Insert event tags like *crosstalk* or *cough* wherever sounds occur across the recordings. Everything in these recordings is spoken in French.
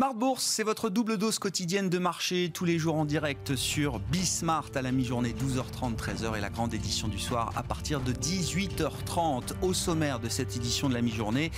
Smart Bourse, c'est votre double dose quotidienne de marché tous les jours en direct sur Bismart à la mi-journée 12h30 13h et la grande édition du soir à partir de 18h30 au sommaire de cette édition de la mi-journée.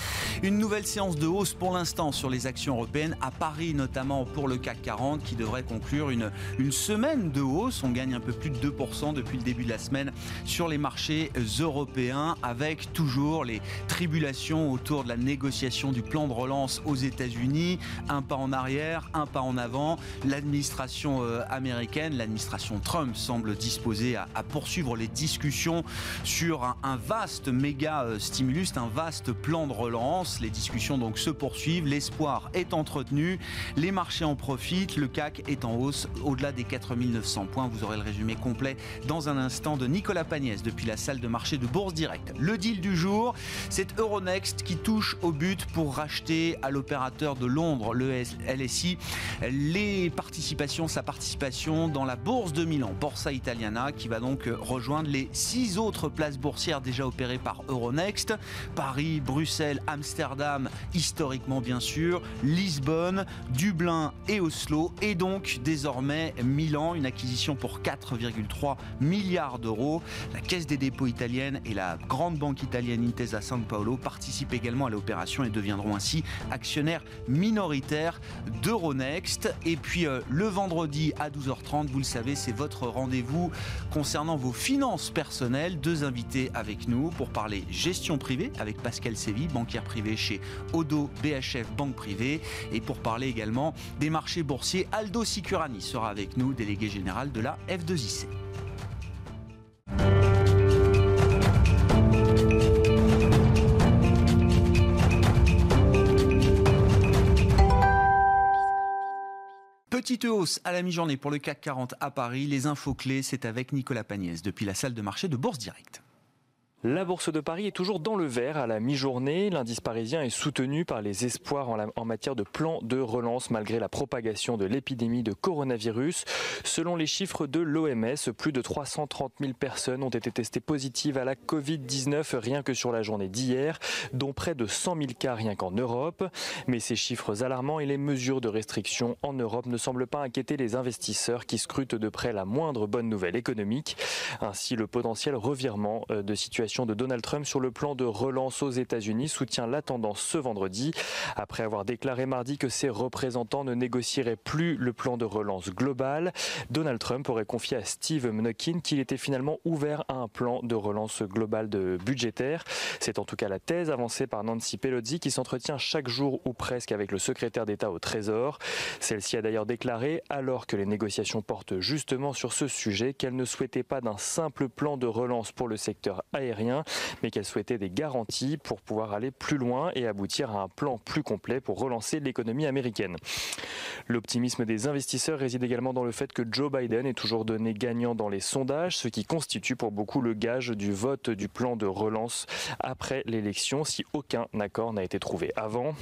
Une nouvelle séance de hausse pour l'instant sur les actions européennes à Paris notamment pour le CAC 40 qui devrait conclure une, semaine de hausse. On gagne un peu plus de 2% depuis le début de la semaine sur les marchés européens avec toujours les tribulations autour de la négociation du plan de relance aux États-Unis. Un pas en arrière, un pas en avant. L'administration euh, américaine, l'administration Trump semble disposée à, poursuivre les discussions sur un, vaste méga euh, stimulus, un vaste plan de relance. Les discussions donc se poursuivent, l'espoir est entretenu, les marchés en profitent, le CAC est en hausse au-delà des 4900 points. Vous aurez le résumé complet dans un instant de Nicolas Pagnès depuis la salle de marché de Bourse Direct. Le deal du jour, c'est Euronext qui touche au but pour racheter à l'opérateur de Londres, le LSI les participations, sa participation dans la bourse de Milan, Borsa Italiana, qui va donc rejoindre les six autres places boursières déjà opérées par Euronext. Paris, Bruxelles, Amsterdam, historiquement bien sûr, Lisbonne, Dublin et Oslo, et donc désormais Milan, une acquisition pour 4,3 milliards d'euros. La Caisse des dépôts italienne et la grande banque italienne Intesa San Paolo participent également à l'opération et deviendront ainsi actionnaires minoritaires d'Euronext. Et puis euh, le vendredi à 12h30, vous le savez, c'est votre rendez-vous concernant vos finances personnelles. Deux invités avec nous pour parler gestion privée avec Pascal Sévy, banquière privée chez Odo BHF Banque Privée. Et pour parler également des marchés boursiers, Aldo Sicurani sera avec nous, délégué général de la F2IC. Petite hausse à la mi-journée pour le CAC 40 à Paris. Les infos clés, c'est avec Nicolas Pagnès depuis la salle de marché de Bourse Directe. La bourse de Paris est toujours dans le vert à la mi-journée. L'indice parisien est soutenu par les espoirs en, matière de plan de relance malgré la propagation de l'épidémie de coronavirus. Selon les chiffres de l'OMS, plus de 330 000 personnes ont été testées positives à la Covid-19 rien que sur la journée d'hier, dont près de 100 000 cas rien qu'en Europe. Mais ces chiffres alarmants et les mesures de restriction en Europe ne semblent pas inquiéter les investisseurs qui scrutent de près la moindre bonne nouvelle économique. Ainsi, le potentiel revirement euh, de situation de Donald Trump sur le plan de relance aux États-Unis soutient la tendance ce vendredi, après avoir déclaré mardi que ses représentants ne négocieraient plus le plan de relance global. Donald Trump aurait confié à Steve Mnuchin qu'il était finalement ouvert à un plan de relance global de budgétaire. C'est en tout cas la thèse avancée par Nancy Pelosi qui s'entretient chaque jour ou presque avec le secrétaire d'État au Trésor. Celle-ci a d'ailleurs déclaré, alors que les négociations portent justement sur ce sujet, qu'elle ne souhaitait pas d'un simple plan de relance pour le secteur aérien mais qu'elle souhaitait des garanties pour pouvoir aller plus loin et aboutir à un plan plus complet pour relancer l'économie américaine. L'optimisme des investisseurs réside également dans le fait que Joe Biden est toujours donné gagnant dans les sondages, ce qui constitue pour beaucoup le gage du vote du plan de relance après l'élection si aucun accord n'a été trouvé avant.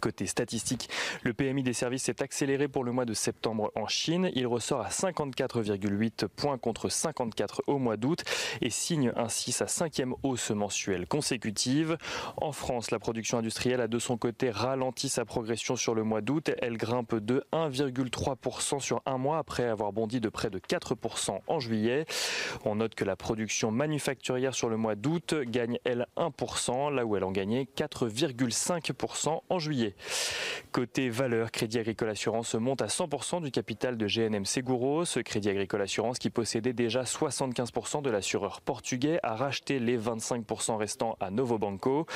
Côté statistique, le PMI des services s'est accéléré pour le mois de septembre en Chine. Il ressort à 54,8 points contre 54 au mois d'août et signe ainsi sa cinquième hausse mensuelle consécutive. En France, la production industrielle a de son côté ralenti sa progression sur le mois d'août. Elle grimpe de 1,3% sur un mois après avoir bondi de près de 4% en juillet. On note que la production manufacturière sur le mois d'août gagne elle 1%, là où elle en gagnait 4,5% en juillet. Côté valeur, Crédit Agricole Assurance monte à 100% du capital de GNM Seguros. Ce Crédit Agricole Assurance qui possédait déjà 75% de l'assureur portugais a racheté les 25% restants à Novo Banco.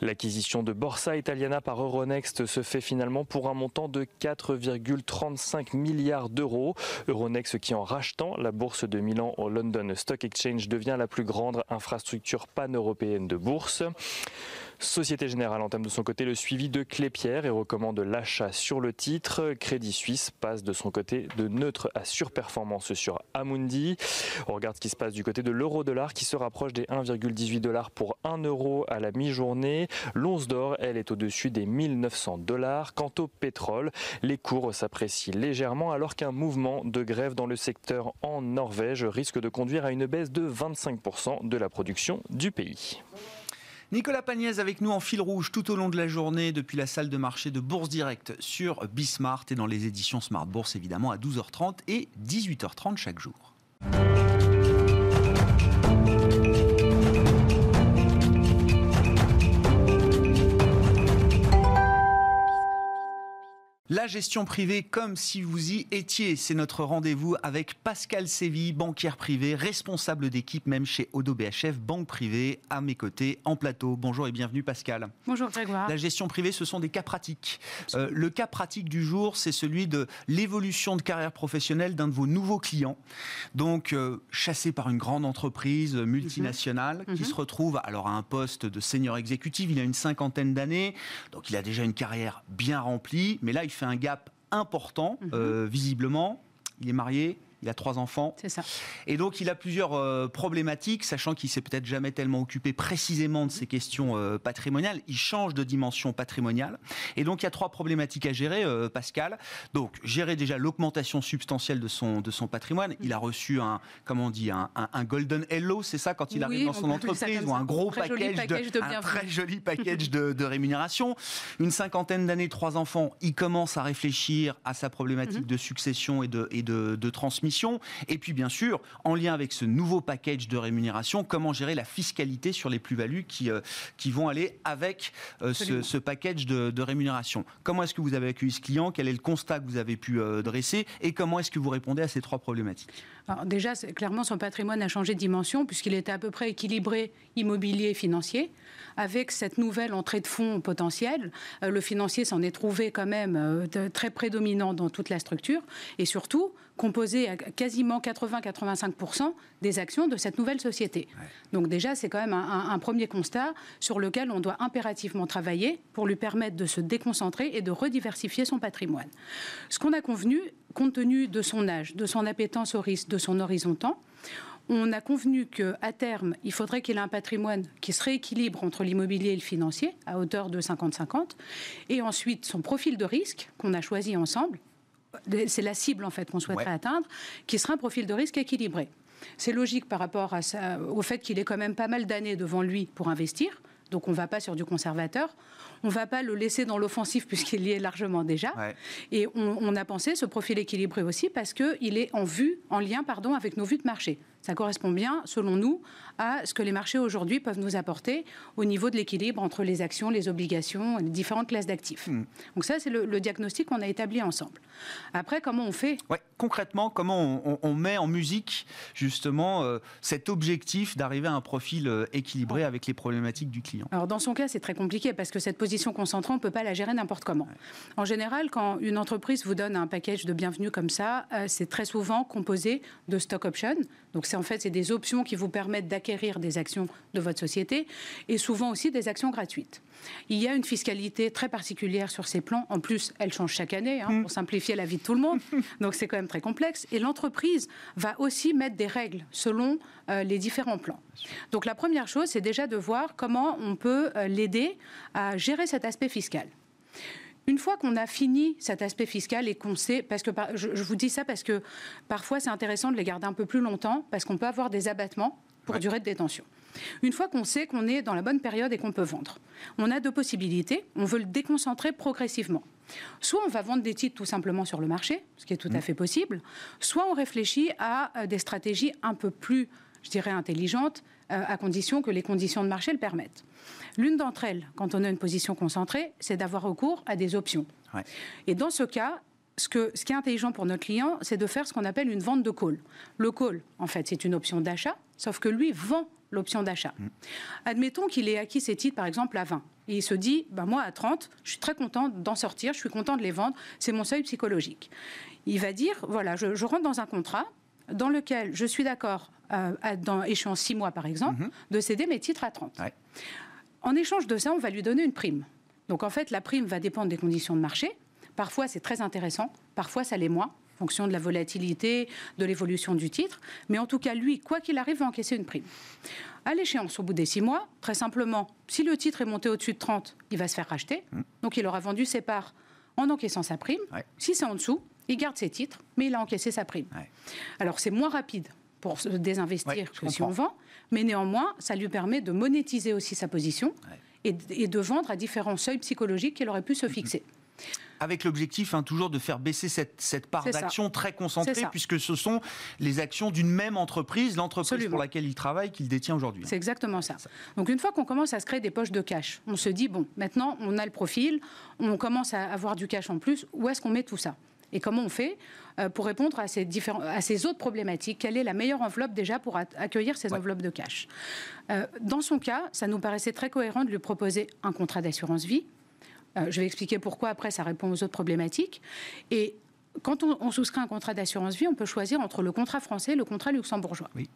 L'acquisition de Borsa Italiana par Euronext se fait finalement pour un montant de 4,35 milliards d'euros. Euronext qui en rachetant la bourse de Milan au London Stock Exchange devient la plus grande infrastructure pan-européenne de bourse. Société Générale entame de son côté le suivi de Clépierre et recommande l'achat sur le titre. Crédit Suisse passe de son côté de neutre à surperformance sur Amundi. On regarde ce qui se passe du côté de l'euro-dollar qui se rapproche des 1,18 dollars pour 1 euro à la mi-journée. L'once d'or, elle, est au-dessus des 1900 dollars. Quant au pétrole, les cours s'apprécient légèrement alors qu'un mouvement de grève dans le secteur en Norvège risque de conduire à une baisse de 25% de la production du pays. Nicolas Pagnès avec nous en fil rouge tout au long de la journée depuis la salle de marché de Bourse Direct sur Bismart et dans les éditions Smart Bourse évidemment à 12h30 et 18h30 chaque jour. La gestion privée comme si vous y étiez, c'est notre rendez-vous avec Pascal Séville, banquière privée, responsable d'équipe même chez Odo BHF, banque privée, à mes côtés en plateau. Bonjour et bienvenue Pascal. Bonjour Grégoire. La gestion privée, ce sont des cas pratiques. Euh, le cas pratique du jour, c'est celui de l'évolution de carrière professionnelle d'un de vos nouveaux clients. Donc euh, chassé par une grande entreprise multinationale qui mhm. se retrouve alors à un poste de senior exécutif, il a une cinquantaine d'années, donc il a déjà une carrière bien remplie, mais là il fait un gap important, mhm. euh, visiblement. Il est marié, il a trois enfants. C'est ça. Et donc, il a plusieurs euh, problématiques, sachant qu'il s'est peut-être jamais tellement occupé précisément de ces questions euh, patrimoniales. Il change de dimension patrimoniale. Et donc, il y a trois problématiques à gérer, euh, Pascal. Donc, gérer déjà l'augmentation substantielle de son, de son patrimoine. Il a reçu un, comment on dit, un, un, golden hello, c'est ça, quand il arrive dans son entreprise, ou un gros package, de, un très joli *laughs* package de, de, rémunération. Une cinquantaine d'années, trois enfants, il commence à réfléchir à sa problématique mhm. de succession et de, et de, de transmission et puis, bien sûr, en lien avec ce nouveau package de rémunération, comment gérer la fiscalité sur les plus-values qui, euh, qui vont aller avec euh, ce, package de, rémunération. Comment est-ce que vous avez accueilli ce client? Quel est le constat que vous avez pu euh, dresser? Et comment est-ce que vous répondez à ces trois problématiques? Alors Déjà, clairement, son patrimoine a changé de dimension puisqu'il était à peu près équilibré immobilier et financier. Avec cette nouvelle entrée de fonds potentielle, le financier s'en est trouvé quand même très prédominant dans toute la structure. Et surtout, composé à quasiment 80-85% des actions de cette nouvelle société. Donc déjà, c'est quand même un, premier constat sur lequel on doit impérativement travailler pour lui permettre de se déconcentrer et de rediversifier son patrimoine. Ce qu'on a convenu, compte tenu de son âge, de son appétence au risque, de son horizon temps, on a convenu qu'à terme, il faudrait qu'il ait un patrimoine qui se rééquilibre entre l'immobilier et le financier à hauteur de 50-50, et ensuite son profil de risque qu'on a choisi ensemble, c'est la cible en fait qu'on souhaiterait atteindre, qui sera un profil de risque équilibré. C'est logique par rapport à ça, au fait qu'il ait quand même pas mal d'années devant lui pour investir. Donc on ne va pas sur du conservateur. On ne va pas le laisser dans l'offensif *laughs* puisqu'il y est largement déjà. Et on, on, a pensé ce profil équilibré aussi parce qu'il est en vue, en lien pardon, avec nos vues de marché. Ça correspond bien, selon nous, à ce que les marchés aujourd'hui peuvent nous apporter au niveau de l'équilibre entre les actions, les obligations les différentes classes d'actifs. Hmm. Donc ça, c'est le, diagnostic qu'on a établi ensemble. Après, comment on fait? Ouais, Concrètement, comment on, met en musique justement euh, cet objectif d'arriver à un profil euh, équilibré avec les problématiques du client? Alors dans son cas, c'est très compliqué parce que cette position concentrée, on ne peut pas la gérer n'importe comment. En général, quand une entreprise vous donne un package de bienvenue comme ça, euh, c'est très souvent composé de stock options. Donc c'est en fait c'est des options qui vous permettent d'acquérir des actions de votre société et souvent aussi des actions gratuites. Il y a une fiscalité très particulière sur ces plans. En plus, elle change chaque année hein, pour simplifier la vie de tout le monde. *laughs* Donc c'est quand même très complexe. Et l'entreprise va aussi mettre des règles selon euh, les différents plans. Donc la première chose, c'est déjà de voir comment on peut euh, l'aider à gérer cet aspect fiscal. Une fois qu'on a fini cet aspect fiscal et qu'on sait, parce que je, vous dis ça parce que parfois c'est intéressant de les garder un peu plus longtemps, parce qu'on peut avoir des abattements pour durée de détention. Une fois qu'on sait qu'on est dans la bonne période et qu'on peut vendre, on a deux possibilités. On veut le déconcentrer progressivement. Soit on va vendre des titres tout simplement sur le marché, ce qui est tout à mmh. fait possible, soit on réfléchit à euh, des stratégies un peu plus, je dirais, intelligentes, euh, à condition que les conditions de marché le permettent. L'une d'entre elles, quand on a une position concentrée, c'est d'avoir recours à des options. Et dans ce cas, ce, que, ce qui est intelligent pour notre client, c'est de faire ce qu'on appelle une vente de call. Le call, en fait, c'est une option d'achat, sauf que lui vend l'option d'achat. Mm. Admettons qu'il ait acquis ses titres, par exemple, à 20. Et il se dit, ben moi, à 30, je suis très content d'en sortir, je suis content de les vendre, c'est mon seuil psychologique. Il va dire, voilà, je, rentre dans un contrat dans lequel je suis d'accord, euh, dans échéance 6 mois, par exemple, mm-hmm. de céder mes titres à 30. En échange de ça, on va lui donner une prime. Donc en fait, la prime va dépendre des conditions de marché. Parfois, c'est très intéressant, parfois, ça l'est moins, en fonction de la volatilité, de l'évolution du titre. Mais en tout cas, lui, quoi qu'il arrive, va encaisser une prime. À l'échéance, au bout des six mois, très simplement, si le titre est monté au-dessus de 30, il va se faire racheter. Mmh. Donc il aura vendu ses parts en encaissant sa prime. Si c'est en dessous, il garde ses titres, mais il a encaissé sa prime. Alors c'est moins rapide pour se désinvestir que si on vend, mais néanmoins, ça lui permet de monétiser aussi sa position et, de vendre à différents seuils psychologiques qu'il aurait pu se fixer. Avec l'objectif hein, toujours de faire baisser cette, part d'action très concentrée, puisque ce sont les actions d'une même entreprise, l'entreprise pour laquelle il travaille, qu'il détient aujourd'hui. C'est exactement ça. Donc une fois qu'on commence à se créer des poches de cash, on se dit, bon, maintenant on a le profil, on commence à avoir du cash en plus, où est-ce qu'on met tout ça? Et comment on fait euh, pour répondre à ces, différents, à ces autres problématiques? Quelle est la meilleure enveloppe déjà pour accueillir ces enveloppes de cash? Euh, Dans son cas, ça nous paraissait très cohérent de lui proposer un contrat d'assurance vie euh, je vais expliquer pourquoi après ça répond aux autres problématiques. Et quand on, souscrit un contrat d'assurance vie, on peut choisir entre le contrat français et le contrat luxembourgeois. Oui.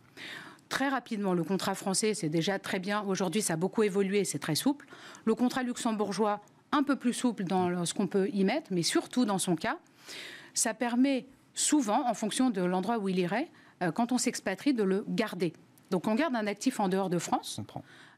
Très rapidement, le contrat français, c'est déjà très bien. Aujourd'hui, ça a beaucoup évolué, c'est très souple. Le contrat luxembourgeois, un peu plus souple dans ce qu'on peut y mettre, mais surtout dans son cas, ça permet souvent, en fonction de l'endroit où il irait, euh, quand on s'expatrie, de le garder. Donc on garde un actif en dehors de France.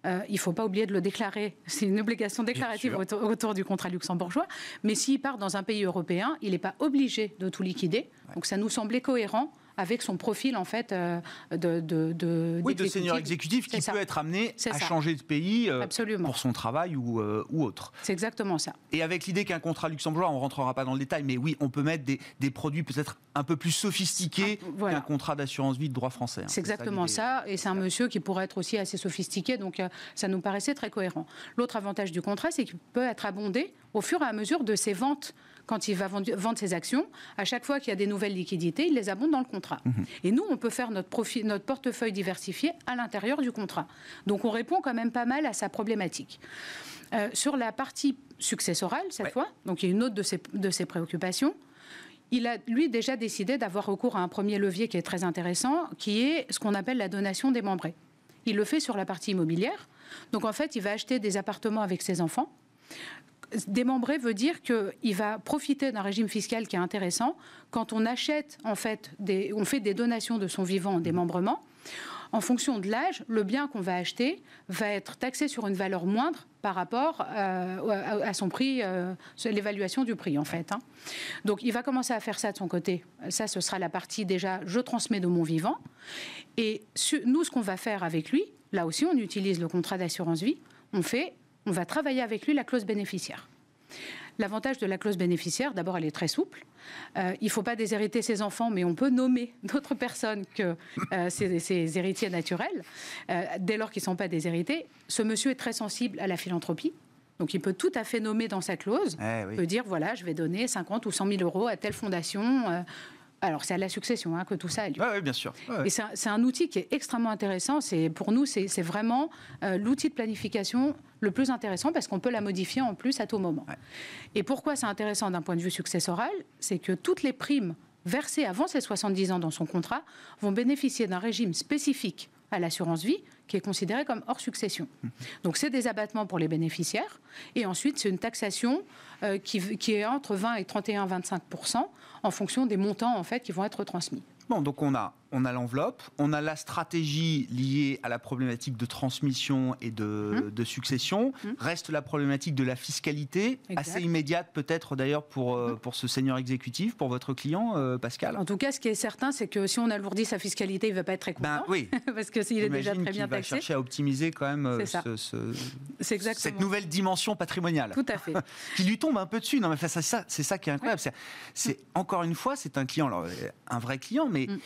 Euh, il ne faut pas oublier de le déclarer. *laughs* C'est une obligation déclarative autour, du contrat luxembourgeois. Mais s'il part dans un pays européen, il n'est pas obligé de tout liquider. Donc ça nous semblait cohérent avec son profil en fait euh, de, de, oui, de senior exécutif qui peut être amené à changer de pays euh, pour son travail ou, euh, ou autre. C'est exactement ça. Et avec l'idée qu'un contrat luxembourgeois, on rentrera pas dans le détail, mais oui, on peut mettre des, des produits peut-être un peu plus sophistiqués ah, qu'un contrat d'assurance vie de droit français. Hein. C'est exactement ça, et c'est un monsieur qui pourrait être aussi assez sophistiqué, donc ça nous paraissait très cohérent. L'autre avantage du contrat, c'est qu'il peut être abondé au fur et à mesure de ses ventes quand il va vendre ses actions, à chaque fois qu'il y a des nouvelles liquidités, il les abonde dans le contrat. Mhm. Et nous, on peut faire notre, profil, notre portefeuille diversifié à l'intérieur du contrat. Donc on répond quand même pas mal à sa problématique. Euh, sur la partie successorale, cette fois, donc il y a une autre de ses, de ses préoccupations, il a, lui, déjà décidé d'avoir recours à un premier levier qui est très intéressant, qui est ce qu'on appelle la donation démembrée. Il le fait sur la partie immobilière. Donc, en fait, il va acheter des appartements avec ses enfants démembré veut dire qu'il va profiter d'un régime fiscal qui est intéressant quand on achète, en fait, des, on fait des donations de son vivant en démembrement. En fonction de l'âge, le bien qu'on va acheter va être taxé sur une valeur moindre par rapport euh, à son prix, euh, l'évaluation du prix en fait. Hein. Donc il va commencer à faire ça de son côté. Ça, ce sera la partie déjà, je transmets de mon vivant. Et nous, ce qu'on va faire avec lui, là aussi, on utilise le contrat d'assurance vie. On fait on va travailler avec lui la clause bénéficiaire. L'avantage de la clause bénéficiaire, d'abord, elle est très souple. Euh, il ne faut pas déshériter ses enfants, mais on peut nommer *laughs* d'autres personnes que euh, ses, héritiers naturels, euh, dès lors qu'ils ne sont pas déshérités. Ce monsieur est très sensible à la philanthropie. Donc il peut tout à fait nommer dans sa clause, eh il peut dire, voilà, je vais donner 50 ou 100 000 euros à telle fondation. Alors, c'est à la succession hein, que tout ça a lieu. Oui, bien sûr. Et c'est un, outil qui est extrêmement intéressant. Pour nous, c'est vraiment l'outil de planification le plus intéressant parce qu'on peut la modifier en plus à tout moment. Et pourquoi c'est intéressant d'un point de vue successoral? C'est que toutes les primes versées avant ses 70 ans dans son contrat vont bénéficier d'un régime spécifique à l'assurance vie qui est considéré comme hors succession. Mmh. Donc c'est des abattements pour les bénéficiaires et ensuite c'est une taxation euh, qui, qui, est entre 20 et 31-25 en fonction des montants en fait qui vont être transmis. Bon, donc on a on a l'enveloppe, on a la stratégie liée à la problématique de transmission et de, hum. succession. Hum. Reste la problématique de la fiscalité, assez immédiate peut-être d'ailleurs pour, euh, hum. pour ce seigneur exécutif, pour votre client, euh, Pascal. En tout cas, ce qui est certain, c'est que si on alourdit sa fiscalité, il ne va pas être très ben content. oui. *laughs* parce qu'il est déjà très bien taxé. va chercher à optimiser quand même euh, cette nouvelle dimension patrimoniale. Tout à fait. *laughs* qui lui tombe un peu dessus. Non, mais c'est ça, ça qui est incroyable. C'est encore une fois, c'est un client, alors, un vrai client, mais me. Mm.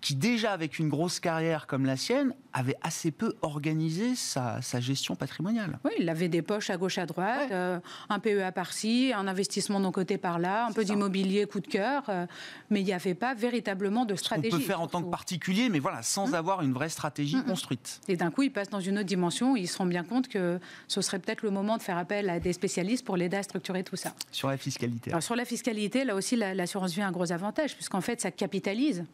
Qui déjà avec une grosse carrière comme la sienne avait assez peu organisé sa, gestion patrimoniale. Oui, il avait des poches à gauche à droite, euh, un PEA par-ci, un investissement d'un côté par-là, un peu d'immobilier coup de cœur, euh, mais il n'y avait pas véritablement de stratégie. On peut faire en tant que particulier, mais voilà, sans hum. avoir une vraie stratégie hum, hum. construite. Et d'un coup, il passe dans une autre dimension, il se rend bien compte que ce serait peut-être le moment de faire appel à des spécialistes pour l'aider à structurer tout ça. Sur la fiscalité. sur la fiscalité, là aussi, l'assurance vie a un gros avantage, puisqu'en fait, ça capitalise.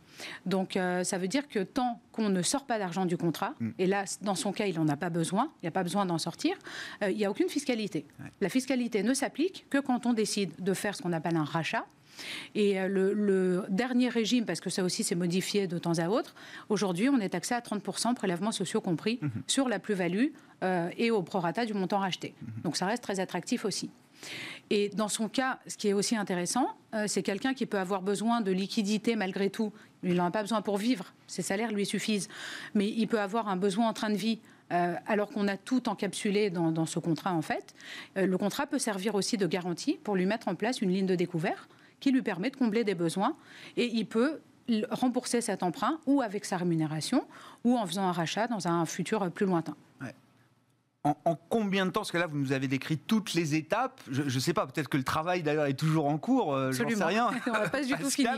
Donc, euh, ça veut dire que tant qu'on ne sort pas d'argent du contrat, mm. et là, dans son cas, il n'en a pas besoin, il n'y a pas besoin d'en sortir, euh, il n'y a aucune fiscalité. La fiscalité ne s'applique que quand on décide de faire ce qu'on appelle un rachat. Et euh, le, dernier régime, parce que ça aussi s'est modifié de temps à autre, aujourd'hui on est taxé à 30% prélèvements sociaux compris mm-hmm. sur la plus-value et au prorata du montant racheté. Mm-hmm. Donc ça reste très attractif aussi. Et dans son cas, ce qui est aussi intéressant, euh, c'est quelqu'un qui peut avoir besoin de liquidité malgré tout. Il n'en a pas besoin pour vivre, ses salaires lui suffisent. Mais il peut avoir un besoin en train de vie euh, alors qu'on a tout encapsulé dans, ce contrat en fait. Euh, le contrat peut servir aussi de garantie pour lui mettre en place une ligne de découvert qui lui permet de combler des besoins et il peut rembourser cet emprunt ou avec sa rémunération ou en faisant un rachat dans un futur plus lointain en, combien de temps Parce que là, vous nous avez décrit toutes les étapes. Je ne sais pas, peut-être que le travail d'ailleurs est toujours en cours. Euh, J'en sais rien. *laughs* On pas du tout fini.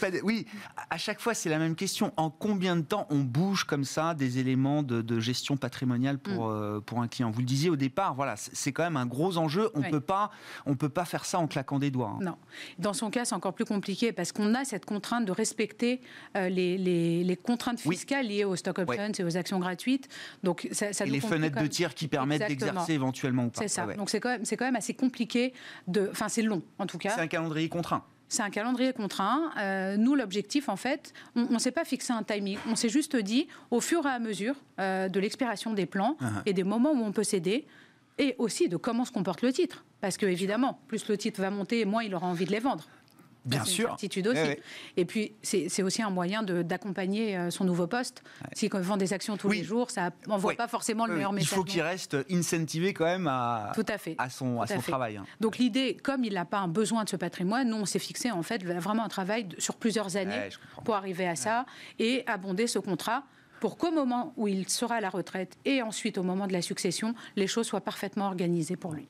Pas, oui, à chaque fois, c'est la même question. En combien de temps on bouge comme ça des éléments de, gestion patrimoniale pour, mm. euh, pour un client? Vous le disiez au départ, voilà, c'est quand même un gros enjeu. On peut pas, on peut pas faire ça en claquant des doigts. Hein. Non. Dans son cas, c'est encore plus compliqué parce qu'on a cette contrainte de respecter euh, les, les, contraintes fiscales liées aux stock options et aux actions gratuites. Donc, ça, ça et les fenêtres de tir qui permettent d'exercer éventuellement ou pas. C'est ça. Donc c'est quand, même, quand même assez compliqué de. Enfin, c'est long en tout cas. C'est un calendrier contraint. C'est un calendrier contraint. Euh, nous, l'objectif, en fait, on ne s'est pas fixé un timing. On s'est juste dit, au fur et à mesure euh, de l'expiration des plans uh-huh. et des moments où on peut céder, et aussi de comment se comporte le titre. Parce que, évidemment, plus le titre va monter, moins il aura envie de les vendre. Bien sûr. Une certitude aussi. Et puis, c'est aussi un moyen d'accompagner euh, son nouveau poste. S'il vend des actions tous les jours, ça n'envoie pas forcément le meilleur message. Il faut qu'il reste incentivé quand même à, Tout à, fait. à son, à son travail. Hein. Donc, l'idée, comme il n'a pas un besoin de ce patrimoine, nous, on s'est fixé en fait vraiment un travail sur plusieurs années pour arriver à ça et abonder ce contrat pour qu'au moment où il sera à la retraite et ensuite au moment de la succession, les choses soient parfaitement organisées pour lui.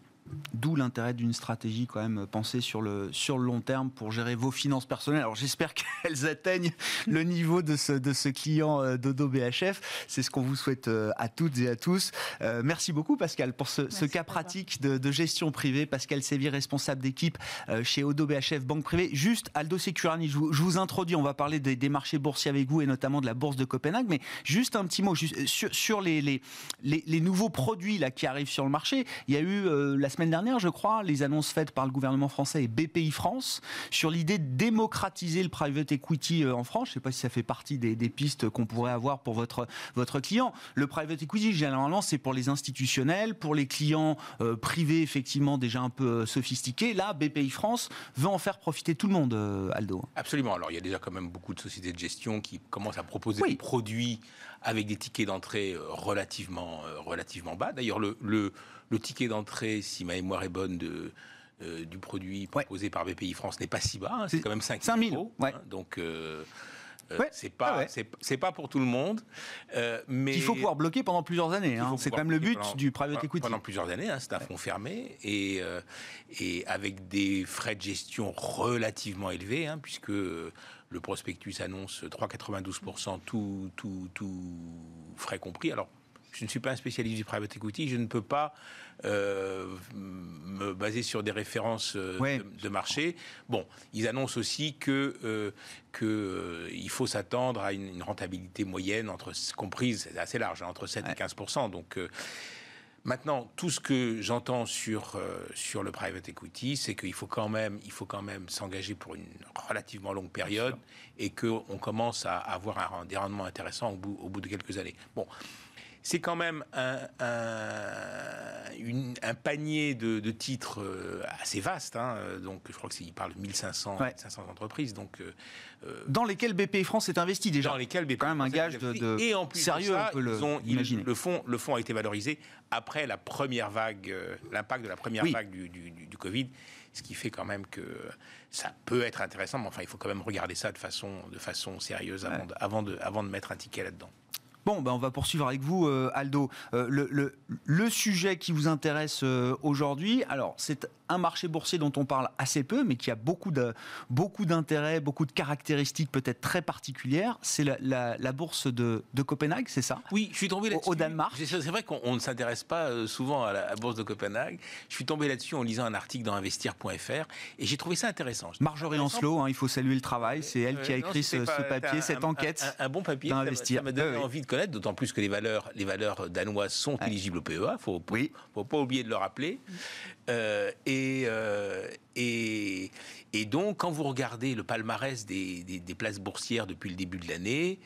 D'où l'intérêt d'une stratégie quand même pensée sur le, sur le long terme pour gérer vos finances personnelles. Alors j'espère *laughs* qu'elles atteignent le niveau de ce, de ce client euh, d'Odo BHF. C'est ce qu'on vous souhaite euh, à toutes et à tous. Euh, merci beaucoup Pascal pour ce, ce cas pratique de, gestion privée. Pascal Séville, responsable d'équipe chez Odo BHF Banque Privée. Juste Aldo Securani, je vous, je vous introduis, on va parler des, marchés boursiers avec vous et notamment de la bourse de Copenhague. Mais juste un petit mot sur, sur les, les, les, nouveaux produits là, qui arrivent sur le marché. Il y a eu la semaine dernière, je crois, les annonces faites par le gouvernement français et BPI France sur l'idée de démocratiser le private equity euh, en France. Je ne sais pas si ça fait partie des, pistes qu'on pourrait avoir pour votre, votre client. Le private equity, généralement, c'est pour les institutionnels, pour les clients euh, privés, effectivement, déjà un peu euh, sophistiqués. Là, BPI France veut en faire profiter tout le monde, Aldo. Absolument. Alors, il y a déjà quand même beaucoup de sociétés de gestion qui commencent à proposer des produits avec des tickets d'entrée relativement, relativement bas. D'ailleurs, le, le le ticket d'entrée, si ma mémoire est bonne, de, euh, du produit proposé par BPI France n'est pas si bas. Hein, c'est quand même 5 000 euros. Hein, donc. Euh, euh, c'est pas, c'est pas pour tout le monde, mais il faut pouvoir bloquer pendant plusieurs années. Hein. C'est quand même le but du private equity. Pendant plusieurs années, c'est un fonds fermé et et avec des frais de gestion relativement élevés, puisque le prospectus annonce 3,92 tout tout tout frais compris. Alors je ne suis pas un spécialiste du private equity, je ne peux pas euh, me baser sur des références euh, de, marché. Bon, ils annoncent aussi que euh, que il faut s'attendre à une, rentabilité moyenne entre comprise assez large, hein, entre 7 et 15 Donc Maintenant, tout ce que j'entends sur, sur le private equity, c'est qu'il faut quand même, il faut quand même s'engager pour une relativement longue période et qu'on commence à avoir un, des rendements intéressants au bout, au bout de quelques années. Bon, c'est quand même un, panier de, titres euh, assez vaste. Hein. Donc, je crois qu'il parle de 1500 500 entreprises. Donc, euh, euh, dans lesquelles BPI France est investi déjà. Dans lesquelles BPI quand même un gage de, et en plus sérieux. on peut le, le fonds, le fonds a été valorisé après la première vague, l'impact de la première vague du, du, Covid ce qui fait quand même que ça peut être intéressant, mais enfin, il faut quand même regarder ça de façon, de façon sérieuse avant, de, avant de mettre un ticket là-dedans. Bon, ben on va poursuivre avec vous, euh, Aldo. Euh, le, le, sujet qui vous intéresse euh, aujourd'hui, alors c'est un marché boursier dont on parle assez peu, mais qui a beaucoup de beaucoup d'intérêts, beaucoup de caractéristiques peut-être très particulières. C'est la, bourse de, Copenhague, c'est ça? Oui, je suis tombé là-dessus. Au, Danemark? C'est vrai qu'on ne s'intéresse pas souvent à la bourse de Copenhague. Je suis tombé là-dessus en lisant un article dans investir.fr et j'ai trouvé ça intéressant. Marjorie Ancelot, hein, il faut saluer le travail. C'est elle qui a écrit ce, papier, cette enquête. Un, bon papier. D'investir. Ça m'a donné envie de d'autant plus que les valeurs, les valeurs danoises sont éligibles au PEA. Il faut, oui. faut pas oublier de le rappeler. Euh, et, euh, et, et, donc, quand vous regardez le palmarès des, des, places boursières depuis le début de l'année,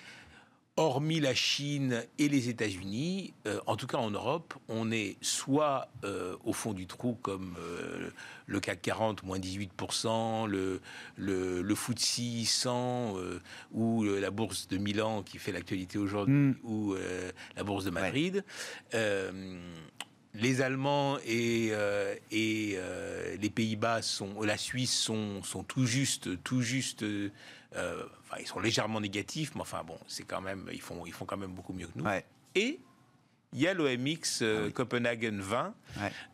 hormis la Chine et les États-Unis, euh, en tout cas en Europe, on est soit euh, au fond du trou comme euh, le CAC 40, moins 18%, le, le, le FTSE 100 ou la bourse de Milan qui fait l'actualité aujourd'hui, mm. ou la bourse de Madrid. Les Allemands et, et les Pays-Bas sont, la Suisse sont, sont tout juste, tout juste euh, enfin, ils sont légèrement négatifs, mais enfin bon, c'est quand même, ils font, ils font quand même beaucoup mieux que nous. Et il y a l'OMX euh, ah Copenhagen 20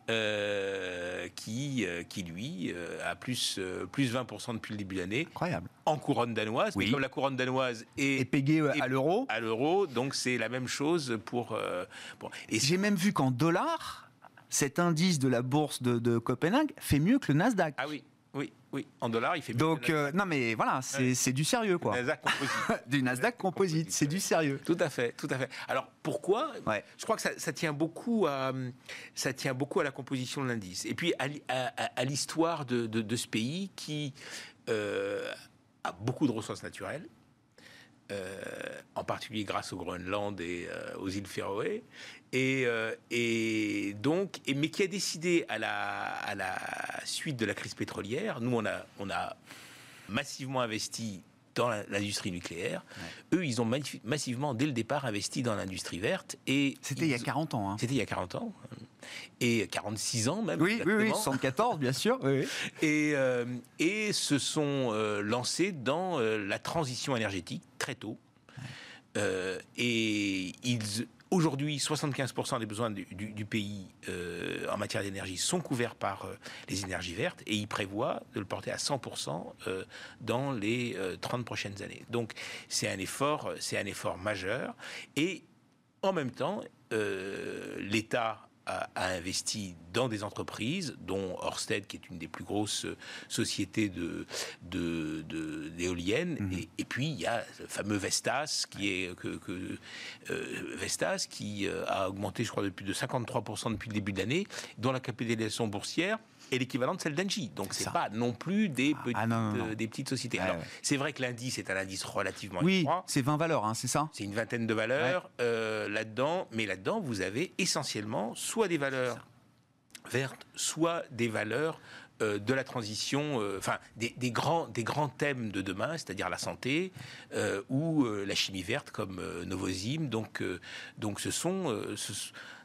euh, qui, qui, lui, a plus, plus 20% depuis le début de l'année. Incroyable. En couronne danoise. Oui. Mais comme la couronne danoise est, et payée à l'euro. À l'euro, donc c'est la même chose pour. pour et j'ai même vu qu'en dollars, cet indice de la bourse de, de Copenhague fait mieux que le Nasdaq. Ah oui. Oui, en dollars, il fait Donc, euh, non, mais voilà, c'est du sérieux, quoi. Nasdaq composite. *laughs* du Nasdaq composite, c'est du sérieux. Tout à fait, tout à fait. Alors, pourquoi Je crois que ça, tient beaucoup à, ça tient beaucoup à la composition de l'indice. Et puis, à, l'histoire de, ce pays qui euh, a beaucoup de ressources naturelles. Euh, en particulier grâce au Groenland et aux îles Féroé, euh, et, donc, et, mais qui a décidé à la, à la suite de la crise pétrolière, nous on a, on a massivement investi dans l'industrie nucléaire. Eux, ils ont massivement, dès le départ, investi dans l'industrie verte. Et C'était il y a 40 ans. Hein. C'était il y a 40 ans. Et 46 ans même. Oui, oui, oui, 74, bien sûr. Oui, *laughs* Et, euh, et se sont euh, lancés dans la transition énergétique très tôt. et ils Aujourd'hui, 75% des besoins du, pays euh, en matière d'énergie sont couverts par euh, les énergies vertes et il prévoit de le porter à 100% euh, dans les 30 prochaines années. Donc c'est un effort, c'est un effort majeur et en même temps, l'État a, investi dans des entreprises, dont Orsted, qui est une des plus grosses sociétés de, d'éoliennes, mhm. et, puis il y a le fameux Vestas, qui est que, euh, Vestas, qui euh, a augmenté, je crois, de plus de 53% depuis le début de l'année, dont la capitalisation boursière est l'équivalent de celle d'Engie. Donc c'est pas non plus des, ah, petites, euh, des petites sociétés. Alors c'est vrai que l'indice est un indice relativement Oui, c'est 20 valeurs, hein, c'est ça? C'est une vingtaine de valeurs euh, là-dedans, mais là-dedans vous avez essentiellement soit des valeurs vertes, soit des valeurs de la transition, enfin des, grands, des grands thèmes de demain, c'est-à-dire la santé ou la chimie verte comme Novozymes. Donc, donc ce sont,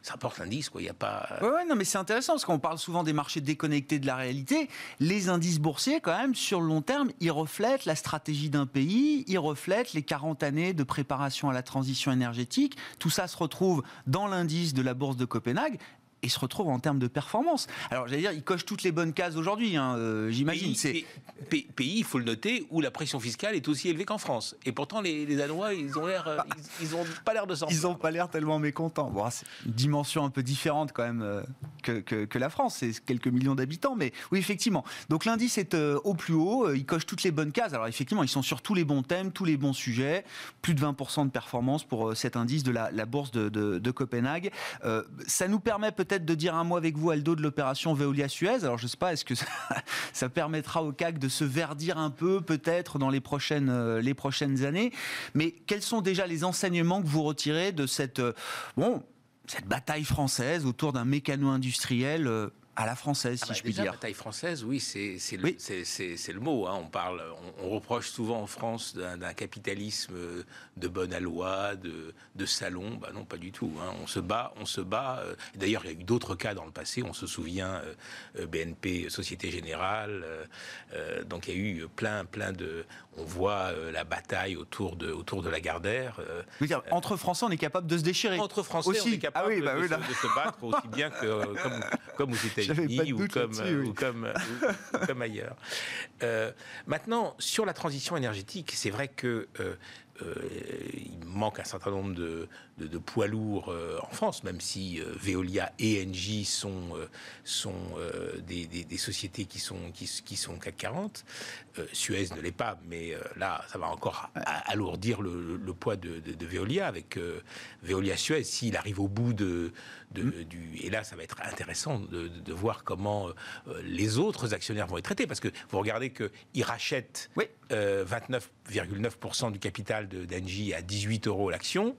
ça porte l'indice, quoi. Il n'y a pas. Ouais, non, mais c'est intéressant parce qu'on parle souvent des marchés déconnectés de la réalité. Les indices boursiers, quand même, sur le long terme, ils reflètent la stratégie d'un pays, ils reflètent les 40 années de préparation à la transition énergétique. Tout ça se retrouve dans l'indice de la bourse de Copenhague et se retrouve en termes de performance. Alors, j'allais dire, il coche toutes les bonnes cases aujourd'hui, hein, euh, j'imagine. C'est pays, il faut le noter, où la pression fiscale est aussi élevée qu'en France. Et pourtant, les, Danois, ils ont l'air, euh, bah, ils, ont pas l'air de s'en. Ils n'ont pas l'air tellement mécontents. Bon, c'est une dimension un peu différente quand même euh, que, que, la France. C'est quelques millions d'habitants, mais oui, effectivement. Donc l'indice est au plus haut. il coche toutes les bonnes cases. Alors effectivement, ils sont sur tous les bons thèmes, tous les bons sujets. Plus de 20% de performance pour cet indice de la, bourse de, de, de Copenhague. ça nous permet peut-être peut-être de dire un mot avec vous, Aldo, de l'opération Veolia-Suez. Alors, je ne sais pas, est-ce que *laughs* ça, permettra au CAC de se verdir un peu, peut-être, dans les prochaines, euh, les prochaines années Mais quels sont déjà les enseignements que vous retirez de cette, euh, bon, cette bataille française autour d'un mécano industriel euh, à la française, si ah bah je puis dire. La taille française, oui, c'est le, le, mot. Hein. On, parle, on, reproche souvent en France d'un capitalisme de bonne aloi, de, de salon. Bah non, pas du tout. Hein. On se bat, on se bat. Euh, d'ailleurs, il y a eu d'autres cas dans le passé. On se souvient euh, euh, BNP, Société Générale. donc il y a eu plein, plein de. On voit la bataille autour de, autour de la Gardère. Dire, entre Français, on est capable de se déchirer. Entre Français, on est capable ah oui, bah de, de, se battre aussi bien que comme, *laughs* comme aux États-Unis ou comme, ou, comme, comme, ailleurs. Euh, maintenant, sur la transition énergétique, c'est vrai que euh, euh, il manque un certain nombre de, de, poids lourds euh, en France, même si euh, Veolia et Engie sont, sont des, des, sociétés qui sont, qui, qui sont CAC 40. Suez ne l'est pas, mais là, ça va encore alourdir le, le poids de, de, Veolia avec Veolia Suez. S'il arrive au bout de, mm. du. Et là, ça va être intéressant de, voir comment les autres actionnaires vont être traités, parce que vous regardez qu'ils rachètent 29,9% du capital d'Engie à 18 euros l'action,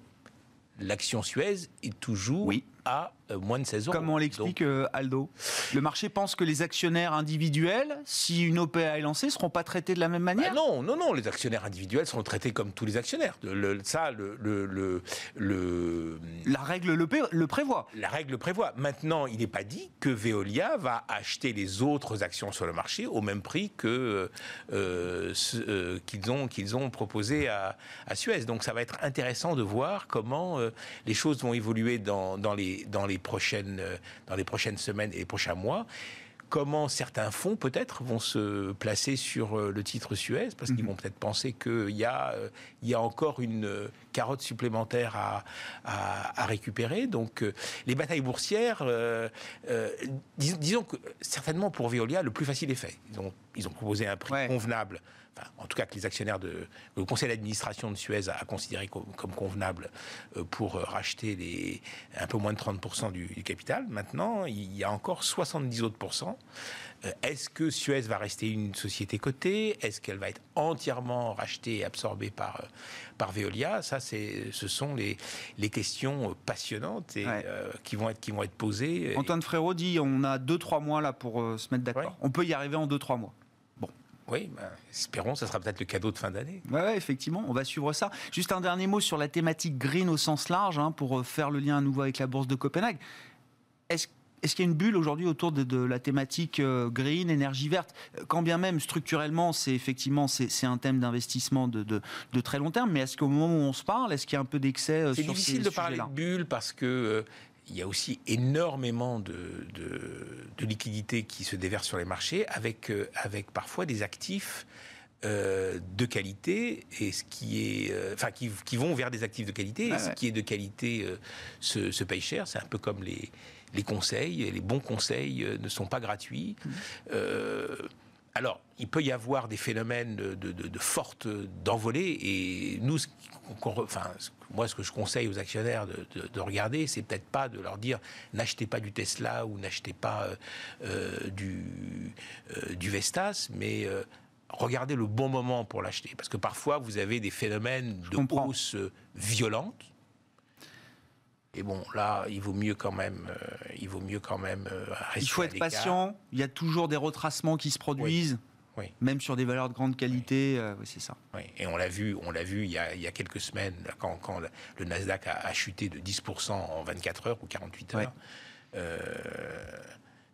l'action Suez est toujours. À euh, moins de 16 euros. Comment on l'explique, Donc, euh, Aldo? Le marché pense que les actionnaires individuels, si une OPA est lancée, ne seront pas traités de la même bah manière non, non, non, les actionnaires individuels seront traités comme tous les actionnaires. Le- ça, le, le, le, La règle le, prévoit. la règle prévoit. Maintenant, il n'est pas dit que Veolia va acheter les autres actions sur le marché au même prix que euh, euh, qu'ils ont qu'ils ont proposé à, à Suez. Donc, ça va être intéressant de voir comment euh, les choses vont évoluer dans, dans les dans les prochaines euh, dans les prochaines semaines et les prochains mois. Comment certains fonds peut-être vont se placer sur euh, le titre Suez? Parce qu'ils vont peut-être penser qu'il y a euh, il y a encore une euh, carotte supplémentaire à, à, à récupérer. Donc euh, les batailles boursières, euh, euh, dis- disons que certainement pour Veolia, le plus facile est fait. Ils ont, ils ont proposé un prix Ouais. convenable. En tout cas, que les actionnaires de le conseil d'administration de Suez a, a considéré comme, comme convenable euh, pour euh, racheter les un peu moins de 30% du, du capital. Maintenant, il y a encore 70 autres pourcents. Euh, Est-ce que Suez va rester une société cotée? Est-ce qu'elle va être entièrement rachetée et absorbée par, par Veolia? Ça, c'est, ce sont les, les questions passionnantes et, Ouais. euh, qui, vont être, qui vont être posées. Antoine Frérot dit on a 2-3 mois là pour euh, se mettre d'accord. Ouais. On peut y arriver en 2-3 mois. Oui, ben, espérons, ça sera peut-être le cadeau de fin d'année. Ouais, ouais, effectivement, on va suivre ça. Juste un dernier mot sur la thématique green au sens large, hein, pour euh, faire le lien à nouveau avec la bourse de Copenhague. Est-ce est-ce qu'il y a une bulle aujourd'hui autour de, de la thématique euh, green, énergie verte? Quand bien même structurellement, c'est effectivement c'est c'est un thème d'investissement de, de- de très long terme, mais est-ce qu'au moment où on se parle, est-ce qu'il y a un peu d'excès euh, C'est sur difficile ces de parler sujets-là? de bulle parce que euh, il y a aussi énormément de, de, de liquidités qui se déversent sur les marchés avec, euh, avec parfois des actifs euh, de qualité et ce qui est euh, enfin qui, qui vont vers des actifs de qualité et ce ouais. qui est de qualité euh, se, se paye cher c'est un peu comme les les conseils les bons conseils ne sont pas gratuits Mmh. Alors, il peut y avoir des phénomènes de, de, de- de forte d'envolée, et nous, ce enfin, moi, ce que je conseille aux actionnaires de, de- de regarder, c'est peut-être pas de leur dire n'achetez pas du Tesla ou n'achetez pas euh, euh, du, euh, du Vestas, mais euh, regardez le bon moment pour l'acheter, parce que parfois vous avez des phénomènes de comprends. hausse violente. Et bon, là, il vaut mieux quand même, euh, il vaut mieux quand même euh, rester Il faut être patient, il y a toujours des retracements qui se produisent, Oui. même sur des valeurs de grande qualité, euh, oui, c'est ça. Oui, et on l'a vu, on l'a vu il y, a, il y a quelques semaines, quand, quand le- le Nasdaq a, a chuté de 10% en 24 heures ou 48 heures.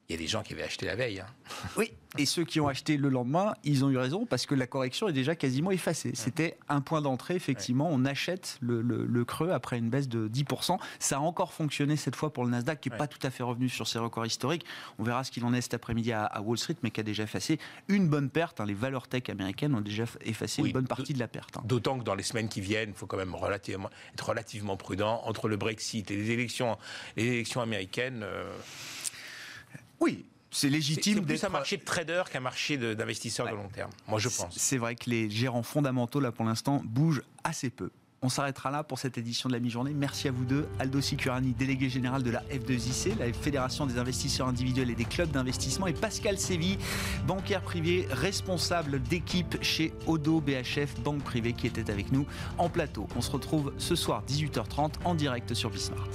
Il y a des gens qui avaient acheté la veille. hein. *laughs* Oui, et ceux qui ont acheté le lendemain, ils ont eu raison parce que la correction est déjà quasiment effacée. C'était un point d'entrée, effectivement. On achète le, le- le creux après une baisse de 10%. Ça a encore fonctionné cette fois pour le Nasdaq qui n'est Ouais. pas tout à fait revenu sur ses records historiques. On verra ce qu'il en est cet après-midi à, à Wall Street, mais qui a déjà effacé une bonne perte. hein. Les valeurs tech américaines ont déjà effacé Oui, une bonne partie de la perte. hein. D'autant que dans les semaines qui viennent, il faut quand même relativement, être relativement prudent entre le Brexit et les élections, les élections américaines. euh, Oui, c'est c'est légitime c'est plus d'être un marché de traders qu'un marché de- d'investisseurs de long terme. Moi, je pense. C'est vrai que les gérants fondamentaux, là, pour l'instant, bougent assez peu. On s'arrêtera là pour cette édition de la mi-journée. Merci à vous deux. Aldo Sicurani, délégué général de la F2IC, la Fédération des investisseurs individuels et des clubs d'investissement, et Pascal Sévy, bancaire privé, responsable d'équipe chez Odo BHF, banque privée, qui était avec nous en plateau. On se retrouve ce soir, 18h30, en direct sur Bismart.